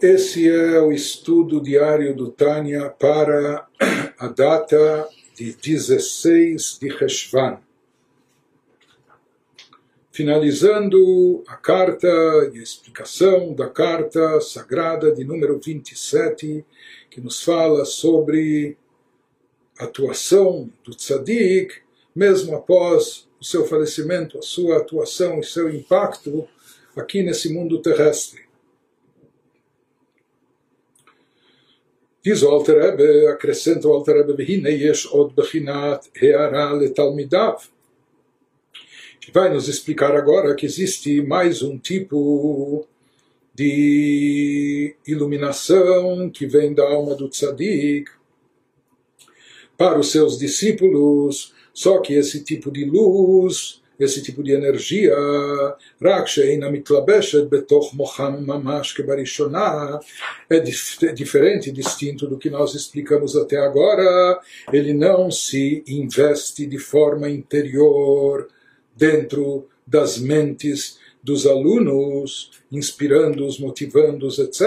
Esse é o estudo diário do Tânia para a data de 16 de Reshvan. Finalizando a carta e a explicação da carta sagrada de número 27, que nos fala sobre a atuação do tzadik, mesmo após o seu falecimento, a sua atuação e seu impacto aqui nesse mundo terrestre. Diz o Alter Rebbe, acrescenta o Alter Rebbe, od bechinat heara letalmidav. Que vai nos explicar agora que existe mais um tipo de iluminação que vem da alma do tzadik para os seus discípulos, só que esse tipo de luz esse tipo de energia, רק שאינה מתלבשת בתוך מוחם ממש כבראשונה, é diferente, distinto do que nós explicamos até agora, ele não se investe de forma interior dentro das mentes dos alunos, inspirando-os, motivando-os, etc.,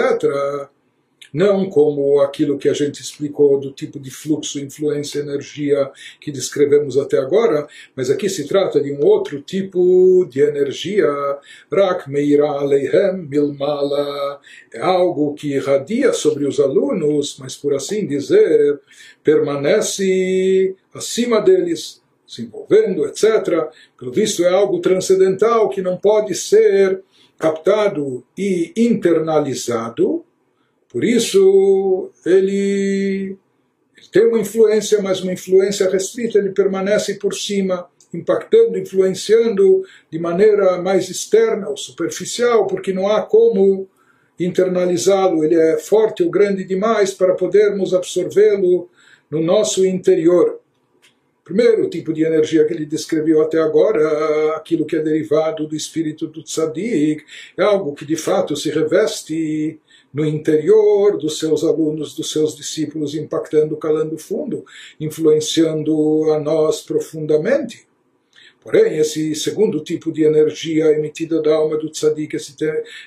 não como aquilo que a gente explicou do tipo de fluxo, influência, energia que descrevemos até agora, mas aqui se trata de um outro tipo de energia, rak meira aleihem milmala, é algo que irradia sobre os alunos, mas por assim dizer, permanece acima deles, se envolvendo, etc. Pelo visto é algo transcendental que não pode ser captado e internalizado, por isso, ele, tem uma influência, mas uma influência restrita, ele permanece por cima, impactando, influenciando de maneira mais externa ou superficial, porque não há como internalizá-lo, ele é forte ou grande demais para podermos absorvê-lo no nosso interior. Primeiro tipo de energia que ele descreveu até agora, aquilo que é derivado do espírito do tzadik, é algo que de fato se reveste no interior dos seus alunos, dos seus discípulos, impactando, calando fundo, influenciando a nós profundamente. Porém, esse segundo tipo de energia emitida da alma do tzadik, esse,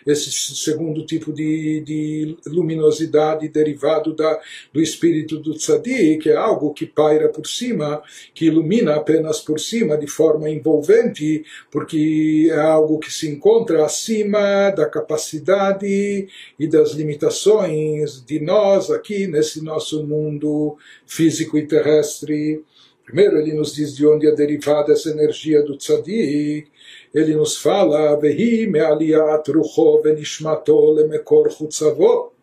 esse segundo tipo de, de, luminosidade derivado da, do espírito do tzadik, é algo que paira por cima, que ilumina apenas por cima, de forma envolvente, porque é algo que se encontra acima da capacidade e das limitações de nós aqui nesse nosso mundo físico e terrestre. Primeiro ele nos diz de onde é derivada essa energia do tzadik. Ele nos fala, Vehi me'aliyat rucho venishmato lemekor chutzavo.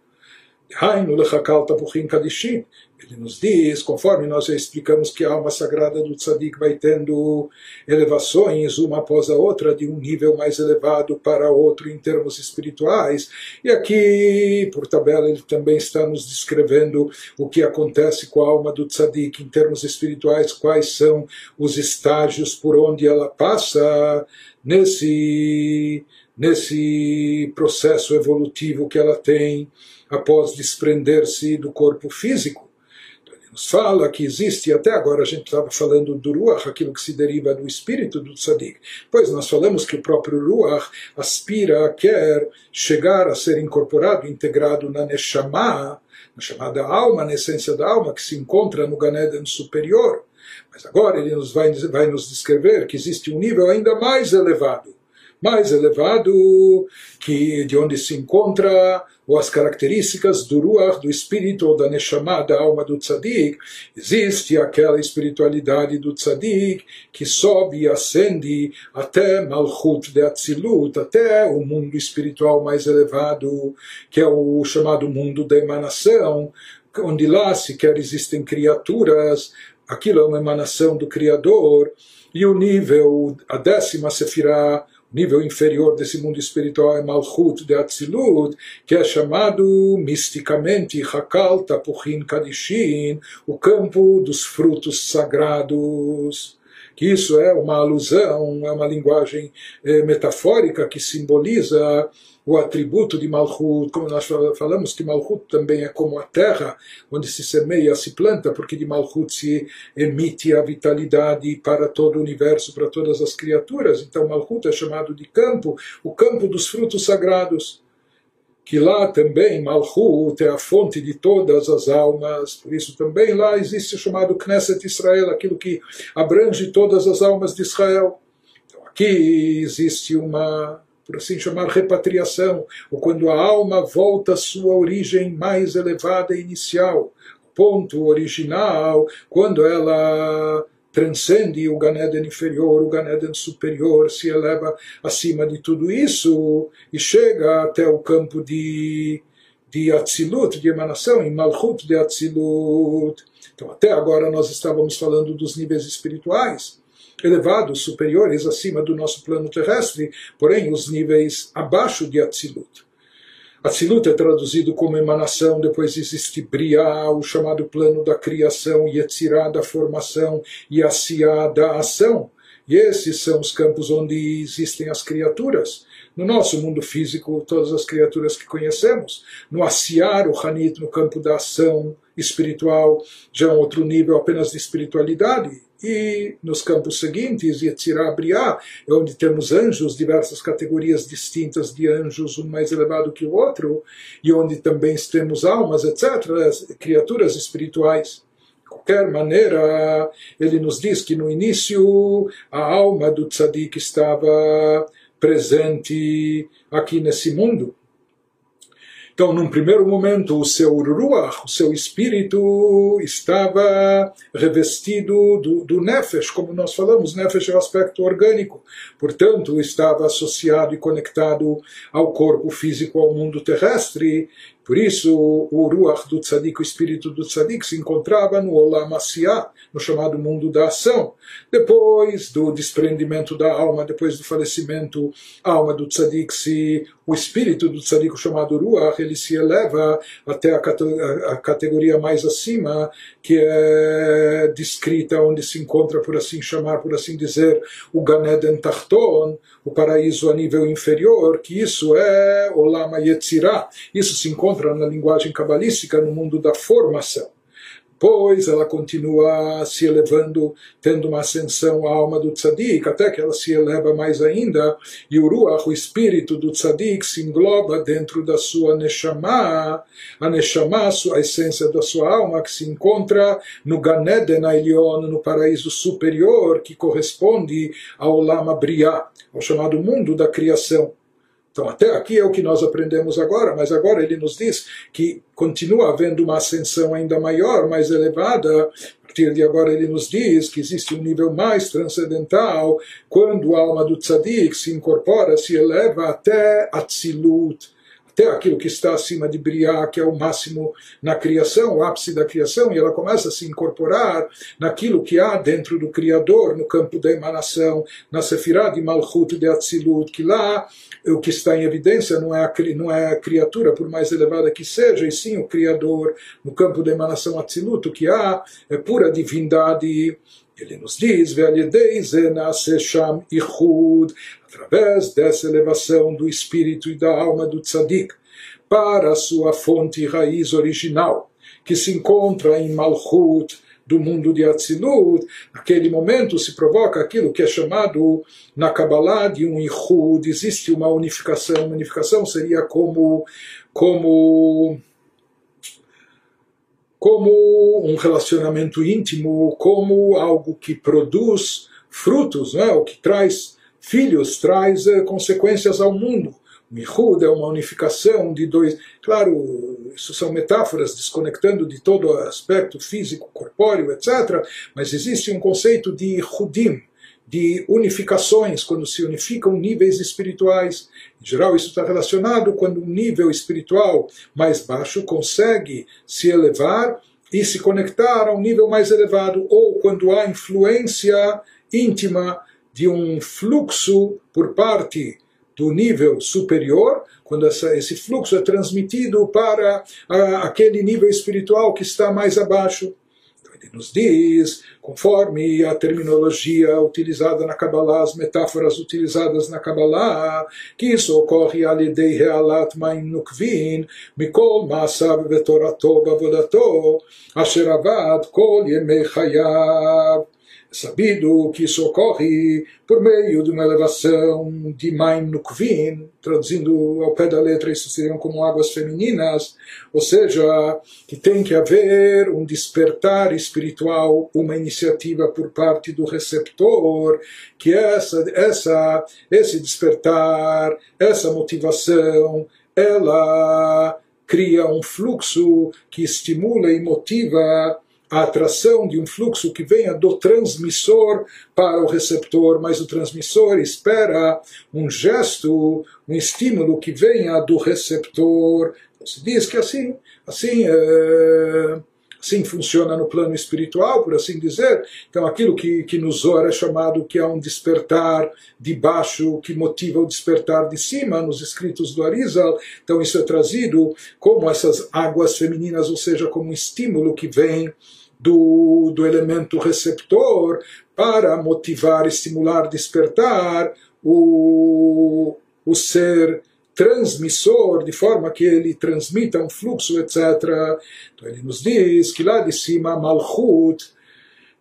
Hainu lechakal tapuchim kadishim. Ele nos diz, conforme nós já explicamos que a alma sagrada do tzadik vai tendo elevações uma após a outra, de um nível mais elevado para outro em termos espirituais. E aqui, por tabela, ele também está nos descrevendo o que acontece com a alma do tzadik em termos espirituais, quais são os estágios por onde ela passa nesse, nesse processo evolutivo que ela tem após desprender-se do corpo físico nos fala que existe, até agora a gente estava falando do Ruach, aquilo que se deriva do espírito do Tzadik. Pois nós falamos que o próprio Ruach aspira, quer chegar a ser incorporado, integrado na Neshama, na chamada alma, na essência da alma, que se encontra no Ganeden superior. Mas agora ele nos vai, vai nos descrever que existe um nível ainda mais elevado mais elevado, que de onde se encontra ou as características do Ruach, do espírito ou da Neshama, da alma do Tzadik, existe aquela espiritualidade do Tzadik que sobe e ascende até Malchut de Atzilut, até o mundo espiritual mais elevado, que é o chamado mundo da emanação, onde lá sequer existem criaturas, aquilo é uma emanação do Criador, e o nível, a décima sefirá, nível inferior desse mundo espiritual é Malchut de Atzilut, que é chamado misticamente Hakal Tapuchin Kadishin, o campo dos frutos sagrados. Que isso é uma alusão, é uma linguagem eh, metafórica que simboliza o atributo de Malchut, como nós falamos que Malchut também é como a terra, onde se semeia, se planta, porque de Malchut se emite a vitalidade para todo o universo, para todas as criaturas. Então Malchut é chamado de campo, o campo dos frutos sagrados. que lá também Malchut é a fonte de todas as almas, por isso também lá existe o chamado Knesset Israel, aquilo que abrange todas as almas de Israel. Então aqui existe uma, por assim chamar, repatriação, ou quando a alma volta à sua origem mais elevada e inicial, ponto original, quando ela transcende o Ganeden inferior, o Ganeden superior, se eleva acima de tudo isso e chega até o campo de, de Atzilut, de emanação, em Malchut de Atzilut. Então, até agora nós estávamos falando dos níveis espirituais elevados, superiores, acima do nosso plano terrestre, porém os níveis abaixo de Atzilut. Atzilut é traduzido como emanação, depois existe Briá, o chamado plano da criação, Yetzirá da formação e Asiá da ação. E esses são os campos onde existem as criaturas. No nosso mundo físico, todas as criaturas que conhecemos. No Asiar, o Hanit, no campo da ação espiritual, já é um outro nível apenas de espiritualidade e nos campos seguintes, Yetzirah Briah, é onde temos anjos, diversas categorias distintas de anjos, um mais elevado que o outro, e onde também temos almas, etc., criaturas espirituais. De qualquer maneira, ele nos diz que no início a alma do tzadik estava presente aqui nesse mundo então, num primeiro momento, o seu ruach, o seu espírito, estava revestido do, do nefesh, como nós falamos, nefesh é o aspecto orgânico. Portanto, estava associado e conectado ao corpo físico, ao mundo terrestre, por isso, o Ruach do Tzadik, o espírito do Tzadik, se encontrava no Olam Asiyah, no chamado mundo da ação. Depois do desprendimento da alma, depois do falecimento, a alma do Tzadik, se, o espírito do Tzadik, chamado Ruach, ele se eleva até a, a categoria mais acima, que é descrita onde se encontra, por assim chamar, por assim dizer, o Ganeden Tarton, o paraíso a nível inferior, que isso é Olam Yetzirah. Isso se encontra na linguagem cabalística no mundo da formação. Pois ela continua se elevando, tendo uma ascensão à alma do tzadik, até que ela se eleva mais ainda, e o ruach, o espírito do tzadik, se engloba dentro da sua neshama, a neshama, a essência da sua alma, que se encontra no Ganeden Ailion, no paraíso superior, que corresponde ao Lama Briah, ao chamado mundo da criação. Então, até aqui é o que nós aprendemos agora, mas agora ele nos diz que continua havendo uma ascensão ainda maior, mais elevada. A partir de agora, ele nos diz que existe um nível mais transcendental quando a alma do tzadik se incorpora, se eleva até Atzilut até aquilo que está acima de Briá, que é o máximo na criação, o ápice da criação, e ela começa a se incorporar naquilo que há dentro do Criador, no campo da emanação, na Sefirah de Malchut de Atzilut, que lá o que está em evidência não é, a, não é a criatura, por mais elevada que seja, e sim o Criador, no campo da emanação Atzilut, o que há é pura divindade. Ele nos diz, através dessa elevação do espírito e da alma do tzadik para a sua fonte e raiz original, que se encontra em Malchut, do mundo de Atzilut, naquele momento se provoca aquilo que é chamado na Kabbalah de um Ichud, existe uma unificação, uma unificação seria como, como, como um relacionamento íntimo, como algo que produz frutos, não é? o que traz filhos, traz eh, consequências ao mundo. Mihud é uma unificação de dois. Claro, isso são metáforas desconectando de todo o aspecto físico, corpóreo, etc. Mas existe um conceito de Hudim, de unificações, quando se unificam níveis espirituais. Em geral, isso está relacionado quando um nível espiritual mais baixo consegue se elevar e se conectar a um nível mais elevado, ou quando há influência íntima de um fluxo por parte do nível superior, quando essa, esse fluxo é transmitido para a, aquele nível espiritual que está mais abaixo. Ele nos diz, conforme a terminologia utilizada na Kabbalah, as metáforas utilizadas na Kabbalah, que isso ocorre alidei realat maim nukvin, mikol maasav vetorato bavodato, asher avad kol yemei chayav. Sabido que isso ocorre por meio de uma elevação de Maim Nukvin, traduzindo ao pé da letra, isso seriam como águas femininas, ou seja, que tem que haver um despertar espiritual, uma iniciativa por parte do receptor, que essa, essa, esse despertar, essa motivação, ela cria um fluxo que estimula e motiva a atração de um fluxo que venha do transmissor para o receptor, mas o transmissor espera um gesto, um estímulo que venha do receptor. Se diz que assim, assim é, assim funciona no plano espiritual, por assim dizer. Então, aquilo que, que nos ora é chamado que é um despertar de baixo, que motiva o despertar de cima, nos escritos do Arizal. Então, isso é trazido como essas águas femininas, ou seja, como um estímulo que vem do, do elemento receptor para motivar, estimular, despertar o, o ser transmissor, de forma que ele transmita um fluxo, etc. Então ele nos diz que lá de cima, Malchut,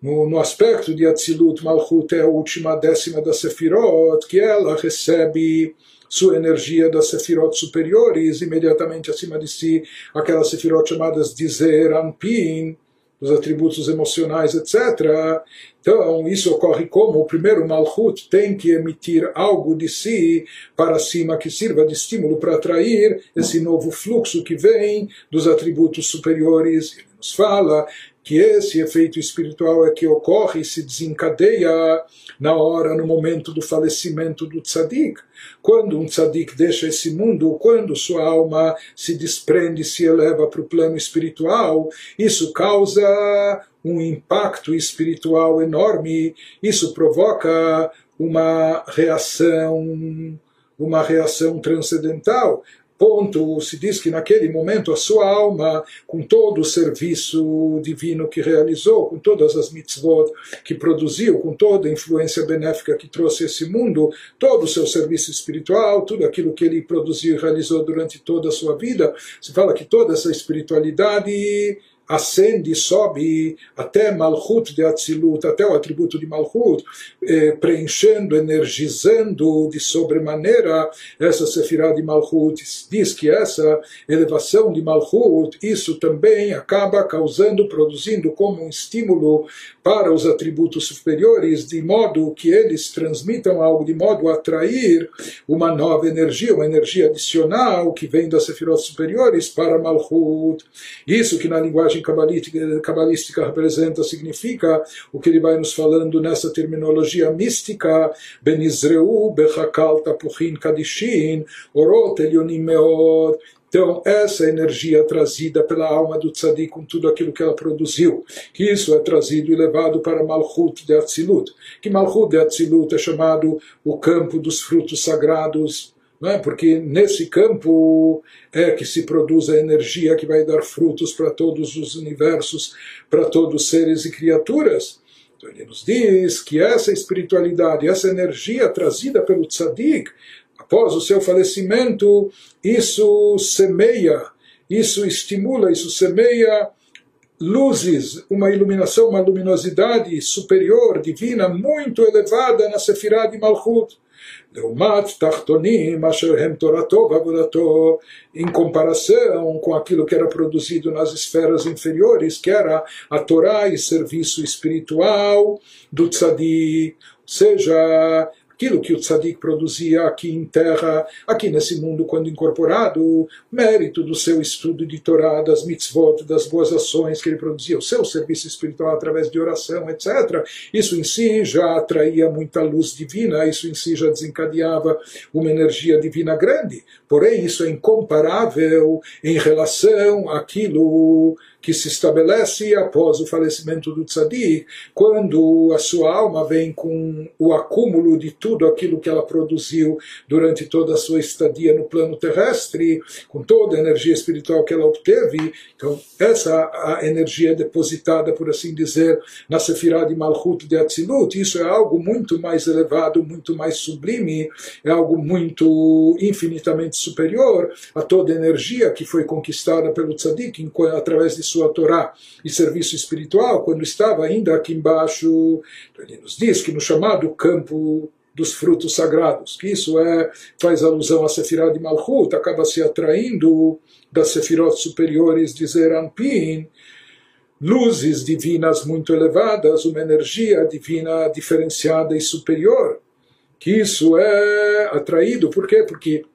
no, no aspecto de Atzilut, Malchut é a última décima da Sefirot, que ela recebe sua energia das Sefirot superiores, imediatamente acima de si, aquelas Sefirot chamadas de Zer, Anpin, dos atributos emocionais, etc. Então, isso ocorre como o primeiro Malchut tem que emitir algo de si para cima que sirva de estímulo para atrair esse novo fluxo que vem dos atributos superiores. Ele nos fala que esse efeito espiritual é que ocorre e se desencadeia na hora, no momento do falecimento do tzadik. Quando um tzadik deixa esse mundo, quando sua alma se desprende, se eleva para o plano espiritual, isso causa um impacto espiritual enorme, isso provoca uma reação uma reação transcendental ponto se diz que naquele momento a sua alma, com todo o serviço divino que realizou, com todas as mitzvot que produziu, com toda a influência benéfica que trouxe esse mundo, todo o seu serviço espiritual, tudo aquilo que ele produziu e realizou durante toda a sua vida, se fala que toda essa espiritualidade ascende, sobe até Malchut de Atzilut, até o atributo de Malchut, eh, preenchendo, energizando de sobremaneira essa Sefirah de Malchut. Diz que essa elevação de Malchut, isso também acaba causando, produzindo como um estímulo para os atributos superiores, de modo que eles transmitam algo, de modo a atrair uma nova energia, uma energia adicional que vem das Sefirot superiores para Malchut. Isso que na linguagem cabalística, representa, significa o que ele vai nos falando nessa terminologia mística, Benizreu, Bechakal, Tapuchin, Kadishin, Orot, Elionim então, essa energia trazida pela alma do tzadik com tudo aquilo que ela produziu, que isso é trazido e levado para Malchut de Atzilut, que Malchut de Atzilut é chamado o campo dos frutos sagrados, é? porque nesse campo é que se produz a energia que vai dar frutos para todos os universos, para todos os seres e criaturas. Então ele nos diz que essa espiritualidade, essa energia trazida pelo tzadik, após o seu falecimento, isso semeia, isso estimula, isso semeia luzes, uma iluminação, uma luminosidade superior, divina, muito elevada na Sefirah de Malchut. Deumat Tartonim Asherhem Toratov Avodatov, em comparação com aquilo que era produzido nas esferas inferiores, que era a Torá e serviço espiritual do Tzadi. Ou seja, aquilo que o tzadik produzia aqui em terra, aqui nesse mundo, quando incorporado, mérito do seu estudo de Torá, das mitzvot, das boas ações que ele produzia, o seu serviço espiritual através de oração, etc. Isso em si já atraía muita luz divina, isso em si já desencadeava uma energia divina grande. Porém, isso é incomparável em relação àquilo que se estabelece após o falecimento do tzadik, quando a sua alma vem com o acúmulo de tudo aquilo que ela produziu durante toda a sua estadia no plano terrestre, com toda a energia espiritual que ela obteve. Então, essa a energia depositada, por assim dizer, na Sefirah de Malchut de Atzilut, isso é algo muito mais elevado, muito mais sublime, é algo muito infinitamente superior a toda a energia que foi conquistada pelo tzadik através de sua Torá e serviço espiritual, quando estava ainda aqui embaixo, então ele nos diz que no chamado campo dos frutos sagrados, que isso é faz alusão à Sefirah de Malchut, acaba se atraindo das Sefirot superiores de Zerampin, luzes divinas muito elevadas, uma energia divina diferenciada e superior, que isso é atraído, por quê? Porque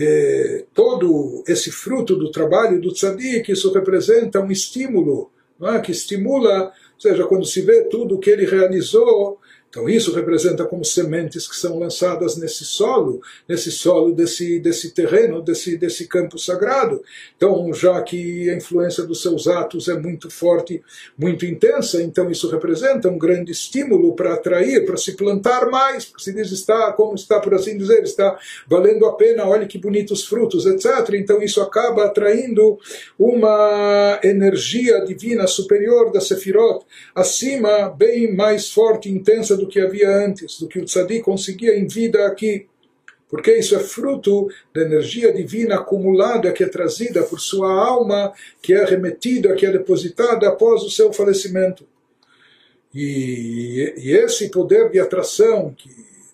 é, todo esse fruto do trabalho do tzadik, isso representa um estímulo, é? que estimula, ou seja, quando se vê tudo o que ele realizou, então isso representa como sementes que são lançadas nesse solo, nesse solo desse, desse terreno, desse, desse campo sagrado. Então, já que a influência dos seus atos é muito forte, muito intensa, então isso representa um grande estímulo para atrair, para se plantar mais, porque se diz está, como está por assim dizer, está valendo a pena, olha que bonitos frutos, etc. Então isso acaba atraindo uma energia divina superior da Sefirot, acima, bem mais forte, intensa do que havia antes, do que o tzadik conseguia em vida aqui. Porque isso é fruto da energia divina acumulada que é trazida por sua alma, que é remetida, que é depositada após o seu falecimento. E, e esse poder de atração que,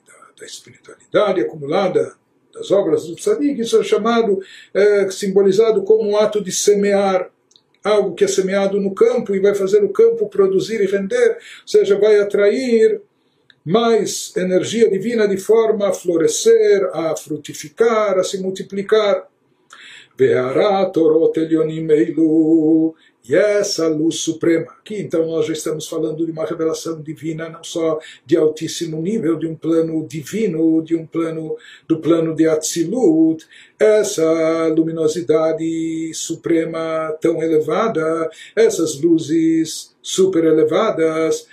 da, da espiritualidade acumulada das obras do tzadik, isso é chamado, é, simbolizado como um ato de semear algo que é semeado no campo e vai fazer o campo produzir e render, ou seja, vai atrair mais energia divina de forma a florescer, a frutificar, a se multiplicar. E essa luz suprema, aqui então nós já estamos falando de uma revelação divina, não só de altíssimo nível, de um plano divino, de um plano do plano de Atzilut, essa luminosidade suprema tão elevada, essas luzes super elevadas,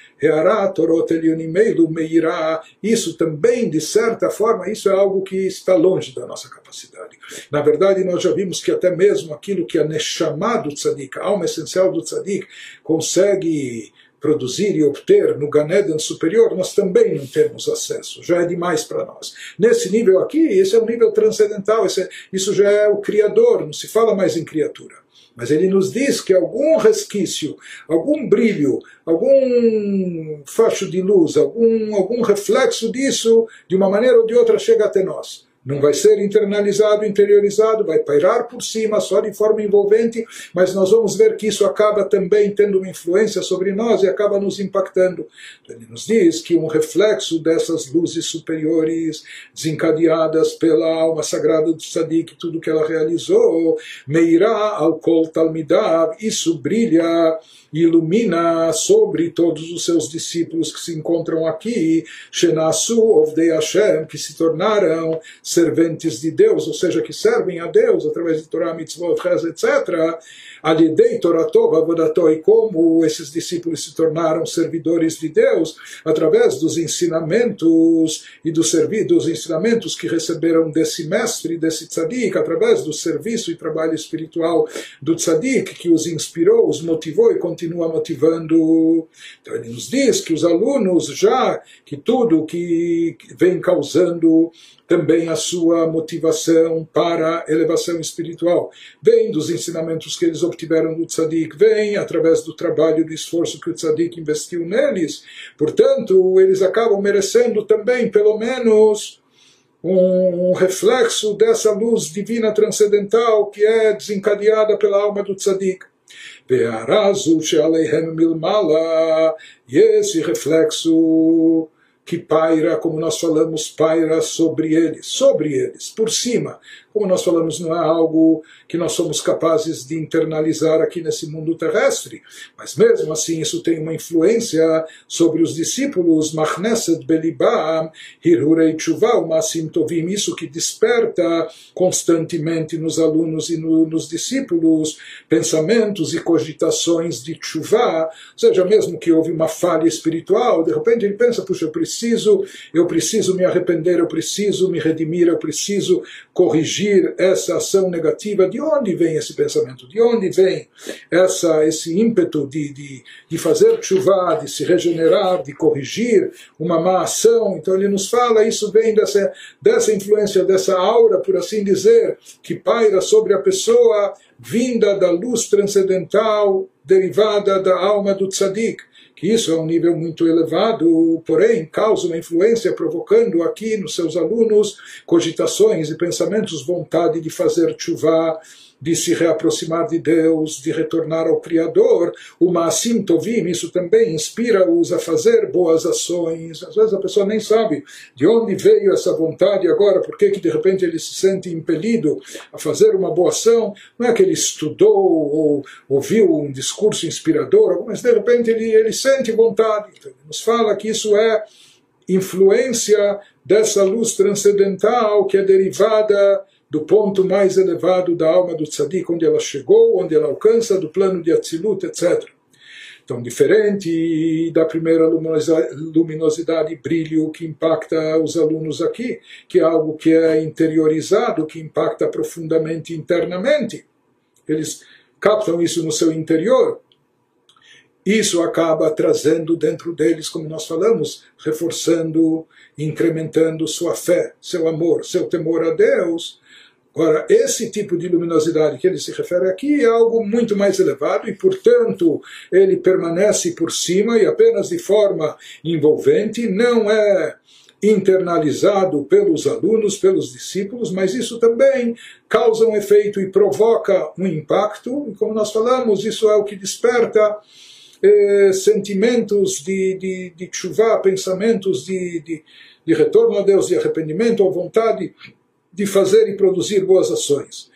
isso também, de certa forma, isso é algo que está longe da nossa capacidade. Na verdade, nós já vimos que até mesmo aquilo que é Neshama do Tzadik, a alma essencial do Tzadik, consegue produzir e obter no Ganeden superior, nós também não temos acesso, já é demais para nós. Nesse nível aqui, esse é um nível transcendental, é, isso já é o Criador, não se fala mais em criatura. Mas ele nos diz que algum resquício, algum brilho, algum facho de luz, algum, algum reflexo disso, de uma maneira ou de outra, chega até nós não vai ser internalizado, interiorizado, vai pairar por cima só de forma envolvente, mas nós vamos ver que isso acaba também tendo uma influência sobre nós e acaba nos impactando. Ele nos diz que um reflexo dessas luzes superiores desencadeadas pela alma sagrada do Tzadik, tudo que ela realizou, meirá ao kol talmidav, isso brilha ilumina sobre todos os seus discípulos que se encontram aqui, Shenasu Ovdei Hashem, que se tornaram serventes de Deus, ou seja, que servem a Deus através de Torah, Mitzvot, Rez, etc., Alidei Toratov Avodató, e como esses discípulos se tornaram servidores de Deus através dos ensinamentos e dos, dos ensinamentos que receberam desse mestre, desse tzadik, através do serviço e trabalho espiritual do tzadik, que os inspirou, os motivou e continua motivando. Então ele nos diz que os alunos, já que tudo que vem causando também a sua motivação para elevação espiritual. Vem dos ensinamentos que eles obtiveram do tzadik, vem através do trabalho, do esforço que o tzadik investiu neles. Portanto, eles acabam merecendo também, pelo menos, um reflexo dessa luz divina transcendental que é desencadeada pela alma do tzadik. E esse reflexo que paira, como nós falamos, paira sobre eles, sobre eles, por cima. Como nós falamos, não é algo que nós somos capazes de internalizar aqui nesse mundo terrestre, mas mesmo assim isso tem uma influência sobre os discípulos, Machneset Belibam, Hirhurei Tshuva, Masim Tovim, isso que desperta constantemente nos alunos e no, nos discípulos pensamentos e cogitações de Tshuva, ou seja, mesmo que houve uma falha espiritual, de repente ele pensa, puxa, eu preciso, eu preciso me arrepender, eu preciso me redimir, eu preciso corrigir essa ação negativa, de onde vem esse pensamento? De onde vem essa, esse ímpeto de, de, de fazer chuva, de se regenerar, de corrigir uma má ação? Então ele nos fala, isso vem dessa, dessa influência, dessa aura, por assim dizer, que paira sobre a pessoa, vinda da luz transcendental, derivada da alma do tzadik que isso é um nível muito elevado, porém causa uma influência provocando aqui nos seus alunos cogitações e pensamentos, vontade de fazer chuva, de se reaproximar de Deus, de retornar ao Criador, o Maasim Tovim, isso também inspira-os a fazer boas ações. Às vezes a pessoa nem sabe de onde veio essa vontade agora, por que de repente ele se sente impelido a fazer uma boa ação. Não é que ele estudou ou ouviu um discurso inspirador, mas de repente ele, ele sente vontade. Então, nos fala que isso é influência dessa luz transcendental que é derivada do ponto mais elevado da alma do tzadik, onde ela chegou, onde ela alcança, do plano de Atzilut, etc. Então, diferente da primeira luminosidade e brilho que impacta os alunos aqui, que é algo que é interiorizado, que impacta profundamente internamente. Eles captam isso no seu interior. Isso acaba trazendo dentro deles, como nós falamos, reforçando, incrementando sua fé, seu amor, seu temor a Deus, Agora, esse tipo de luminosidade que ele se refere aqui é algo muito mais elevado e, portanto, ele permanece por cima e apenas de forma envolvente, não é internalizado pelos alunos, pelos discípulos, mas isso também causa um efeito e provoca um impacto, e como nós falamos, isso é o que desperta eh, sentimentos de, de, de chuva, pensamentos de, de, de retorno a Deus, de arrependimento, ou vontade de fazer e produzir boas ações.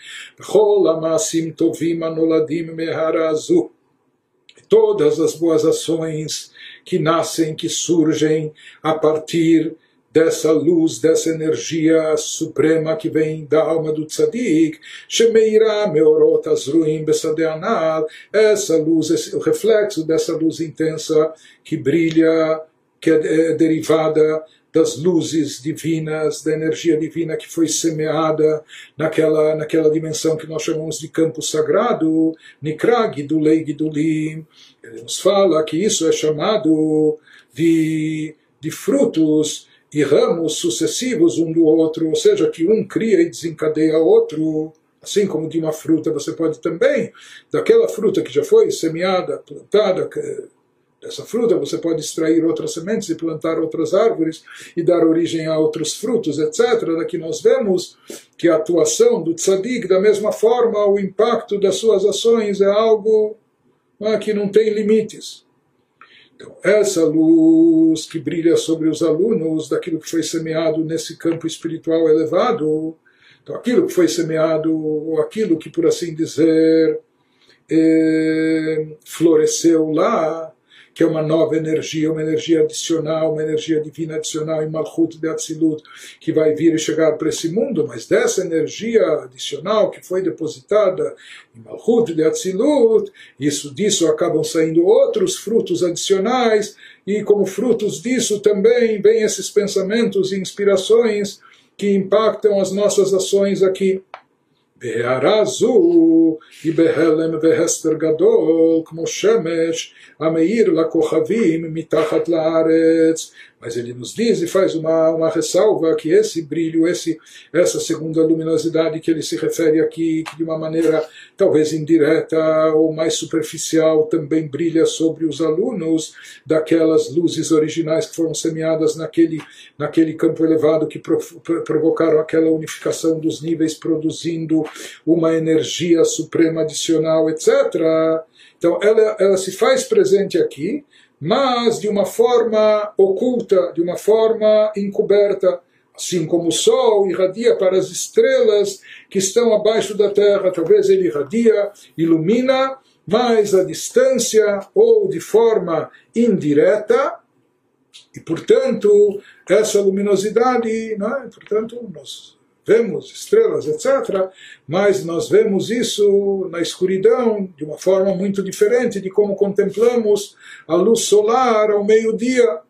Todas as boas ações que nascem, que surgem a partir dessa luz, dessa energia suprema que vem da alma do tzadik, Shemeira Meorot Azruim Besadeanal, essa luz, esse, o reflexo dessa luz intensa que brilha, que é derivada das luzes divinas, da energia divina que foi semeada naquela, naquela dimensão que nós chamamos de campo sagrado, Nikrag do Lei Gidulim. Ele nos fala que isso é chamado de, de frutos e ramos sucessivos um do outro, ou seja, que um cria e desencadeia outro. Assim como de uma fruta, você pode também, daquela fruta que já foi semeada, plantada, essa fruta, você pode extrair outras sementes e plantar outras árvores e dar origem a outros frutos, etc. Daqui nós vemos que a atuação do tzadik, da mesma forma, o impacto das suas ações é algo é, que não tem limites. Então, essa luz que brilha sobre os alunos daquilo que foi semeado nesse campo espiritual elevado, então aquilo que foi semeado, ou aquilo que, por assim dizer, eh, floresceu lá, que é uma nova energia, uma energia adicional, uma energia divina adicional em Malchut de Atzilut, que vai vir e chegar para esse mundo, mas dessa energia adicional que foi depositada em Malchut de Atzilut, isso disso acabam saindo outros frutos adicionais, e como frutos disso também vêm esses pensamentos e inspirações que impactam as nossas ações aqui. בהערה זו היא בהלם והסתר גדול כמו שמש המאיר לכוכבים מתחת לארץ mas ele nos diz e faz uma, uma ressalva que esse brilho, esse, essa segunda luminosidade que ele se refere aqui, que de uma maneira talvez indireta ou mais superficial também brilha sobre os alunos daquelas luzes originais que foram semeadas naquele, naquele campo elevado que provocaram aquela unificação dos níveis, produzindo uma energia suprema adicional, etc. Então ela, ela se faz presente aqui mas de uma forma oculta, de uma forma encoberta, assim como o Sol irradia para as estrelas que estão abaixo da Terra, talvez ele irradia, ilumina, mas a distância ou de forma indireta, e portanto essa luminosidade, não é? portanto nós vemos estrelas, etc., mas nós vemos isso na escuridão de uma forma muito diferente de como contemplamos a luz solar ao meio-dia.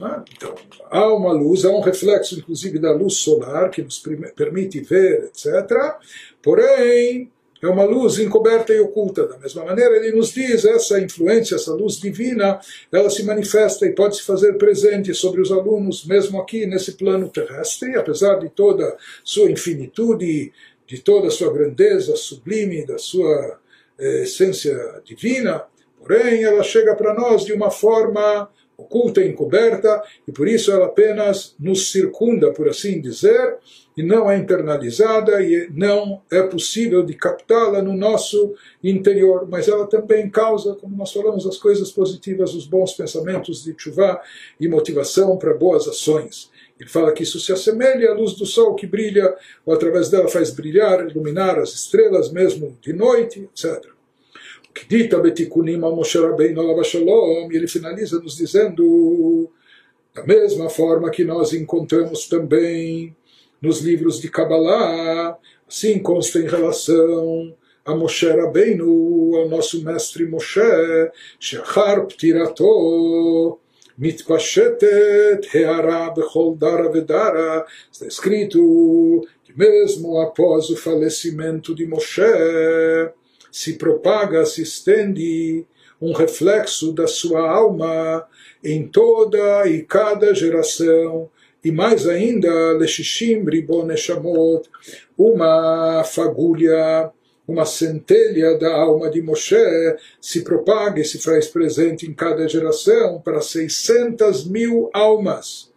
Né? Então, há uma luz, há um reflexo, inclusive, da luz solar, que nos permite ver, etc. Porém, é uma luz encoberta e oculta. Da mesma maneira, ele nos diz essa influência, essa luz divina, ela se manifesta e pode se fazer presente sobre os alunos, mesmo aqui nesse plano terrestre, apesar de toda sua infinitude, de toda sua grandeza sublime, da sua eh, essência divina. Porém, ela chega para nós de uma forma oculta e encoberta, e por isso ela apenas nos circunda, por assim dizer, e não é internalizada e não é possível de captá-la no nosso interior, mas ela também causa, como nós falamos, as coisas positivas, os bons pensamentos de chuva e motivação para boas ações. Ele fala que isso se assemelha à luz do sol que brilha, ou através dela faz brilhar, iluminar as estrelas mesmo de noite, etc. Kdita betikunim a Moshe Rabbeinu alav shalom, e ele finaliza nos dizendo, da mesma forma que nós encontramos também nos livros de Kabbalah, assim consta em relação a Moshe Rabbeinu, ao nosso mestre Moshe, Shechar Ptirato, Mitpashetet Heara Bechol Dara Vedara, está escrito que mesmo após o falecimento de Moshe, se propaga, se estende um reflexo da sua alma em toda e cada geração, e mais ainda, Leshishim Ribon Neshamot, uma fagulha, uma centelha da alma de Moshe se propaga e se faz presente em cada geração para 600 mil almas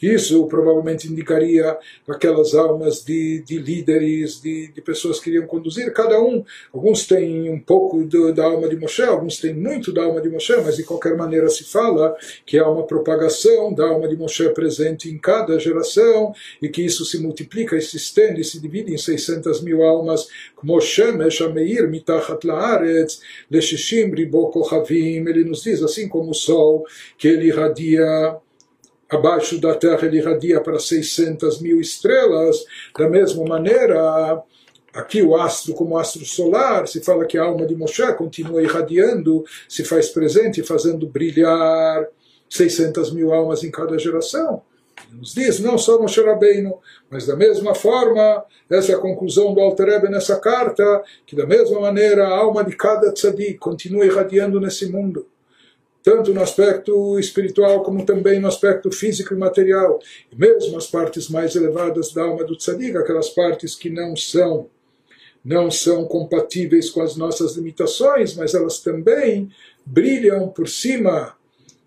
isso provavelmente indicaria aquelas almas de, de líderes, de, de, pessoas que iriam conduzir. Cada um, alguns têm um pouco do, da alma de Moshe, alguns têm muito da alma de Moshe, mas de qualquer maneira se fala que há uma propagação da alma de Moshe presente em cada geração e que isso se multiplica e se estende, se divide em 600 mil almas. Moshe Meshameir mitachat laaretz leshishim ribo kochavim. Ele nos diz assim como o sol que ele irradia abaixo da Terra ele irradia para 600 mil estrelas, da mesma maneira, aqui o astro como astro solar, se fala que a alma de Moshe continua irradiando, se faz presente, fazendo brilhar 600 mil almas em cada geração. Nos diz, não só Moshe Rabbeinu, mas da mesma forma, essa é a conclusão do Alter Rebbe nessa carta, que da mesma maneira a alma de cada tzadik continua irradiando nesse mundo tanto no aspecto espiritual como também no aspecto físico e material. E mesmo as partes mais elevadas da alma do tzadik, aquelas partes que não são não são compatíveis com as nossas limitações, mas elas também brilham por cima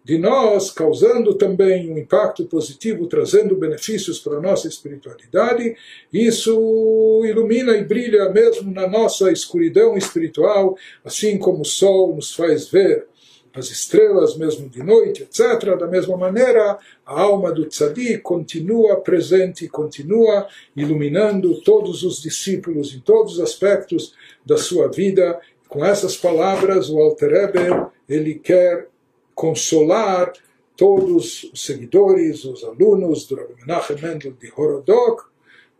de nós, causando também um impacto positivo, trazendo benefícios para a nossa espiritualidade. Isso ilumina e brilha mesmo na nossa escuridão espiritual, assim como o sol nos faz ver as estrelas mesmo de noite, etc. Da mesma maneira, a alma do tzadik continua presente, continua iluminando todos os discípulos em todos os aspectos da sua vida. Com essas palavras, o Alter Rebbe, ele quer consolar todos os seguidores, os alunos do Rabbi Menachem Mendel de Horodok,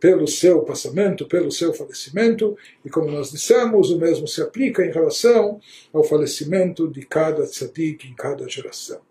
pelo seu passamento, pelo seu falecimento, e como nós dissemos, o mesmo se aplica em relação ao falecimento de cada tzadik em cada geração.